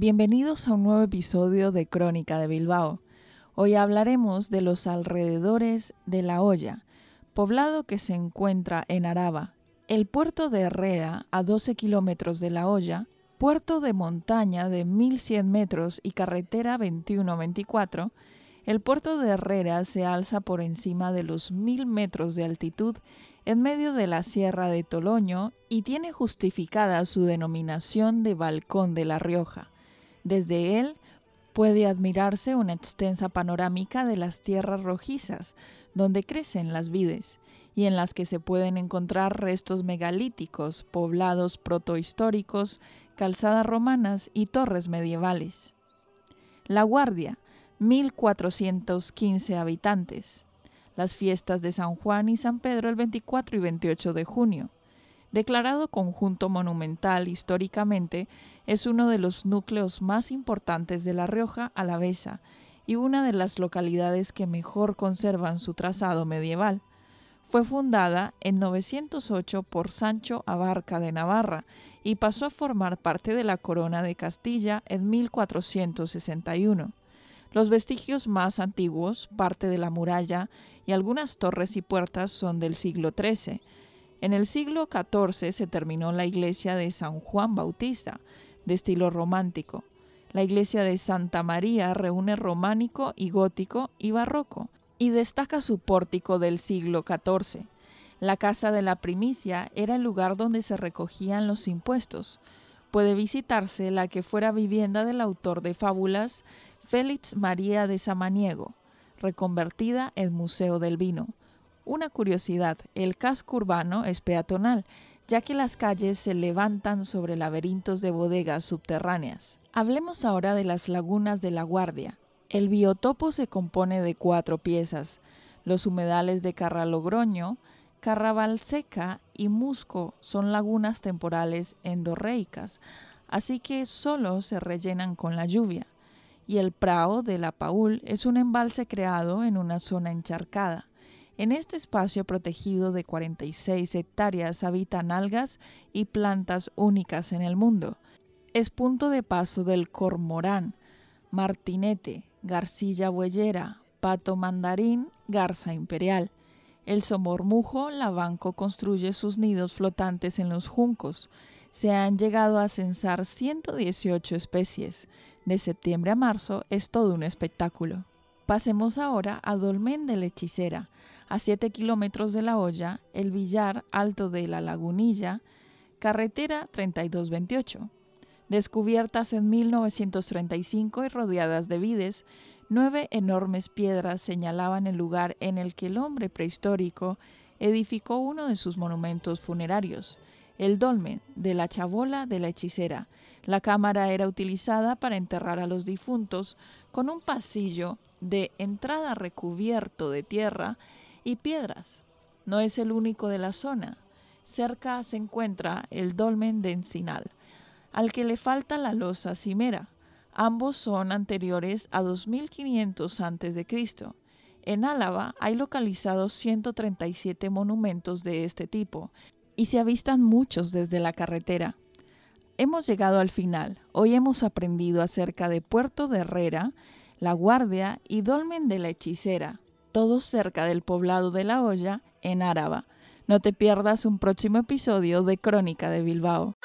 Bienvenidos a un nuevo episodio de Crónica de Bilbao. Hoy hablaremos de los alrededores de La Hoya, poblado que se encuentra en Araba. El puerto de Herrera, a 12 kilómetros de La Hoya, puerto de montaña de 1100 metros y carretera 21-24, el puerto de Herrera se alza por encima de los 1000 metros de altitud en medio de la Sierra de Toloño y tiene justificada su denominación de Balcón de La Rioja. Desde él Puede admirarse una extensa panorámica de las tierras rojizas, donde crecen las vides, y en las que se pueden encontrar restos megalíticos, poblados protohistóricos, calzadas romanas y torres medievales. La Guardia, 1415 habitantes. Las fiestas de San Juan y San Pedro el 24 y 28 de junio. Declarado conjunto monumental históricamente, es uno de los núcleos más importantes de La Rioja Alavesa y una de las localidades que mejor conservan su trazado medieval. Fue fundada en 908 por Sancho Abarca de Navarra y pasó a formar parte de la corona de Castilla en 1461. Los vestigios más antiguos, parte de la muralla y algunas torres y puertas son del siglo XIII, en el siglo XIV se terminó la iglesia de San Juan Bautista, de estilo romántico. La iglesia de Santa María reúne románico y gótico y barroco, y destaca su pórtico del siglo XIV. La casa de la primicia era el lugar donde se recogían los impuestos. Puede visitarse la que fuera vivienda del autor de fábulas Félix María de Samaniego, reconvertida en Museo del Vino. Una curiosidad, el casco urbano es peatonal, ya que las calles se levantan sobre laberintos de bodegas subterráneas. Hablemos ahora de las lagunas de la Guardia. El biotopo se compone de cuatro piezas. Los humedales de Carralogroño, Carravalseca y Musco son lagunas temporales endorreicas, así que solo se rellenan con la lluvia. Y el Prao de la Paul es un embalse creado en una zona encharcada. En este espacio protegido de 46 hectáreas habitan algas y plantas únicas en el mundo. Es punto de paso del cormorán, martinete, garcilla bueyera, pato mandarín, garza imperial. El somormujo lavanco construye sus nidos flotantes en los juncos. Se han llegado a censar 118 especies. De septiembre a marzo es todo un espectáculo. Pasemos ahora a Dolmen de la Hechicera, a 7 kilómetros de la olla, el Villar Alto de la Lagunilla, carretera 3228. Descubiertas en 1935 y rodeadas de vides, nueve enormes piedras señalaban el lugar en el que el hombre prehistórico edificó uno de sus monumentos funerarios, el dolmen de la chabola de la hechicera. La cámara era utilizada para enterrar a los difuntos con un pasillo de entrada recubierto de tierra y piedras. No es el único de la zona. Cerca se encuentra el dolmen de Encinal, al que le falta la losa cimera. Ambos son anteriores a 2500 a.C. En Álava hay localizados 137 monumentos de este tipo y se avistan muchos desde la carretera. Hemos llegado al final. Hoy hemos aprendido acerca de Puerto de Herrera, La Guardia y Dolmen de la Hechicera, todos cerca del poblado de La Hoya, en Áraba. No te pierdas un próximo episodio de Crónica de Bilbao.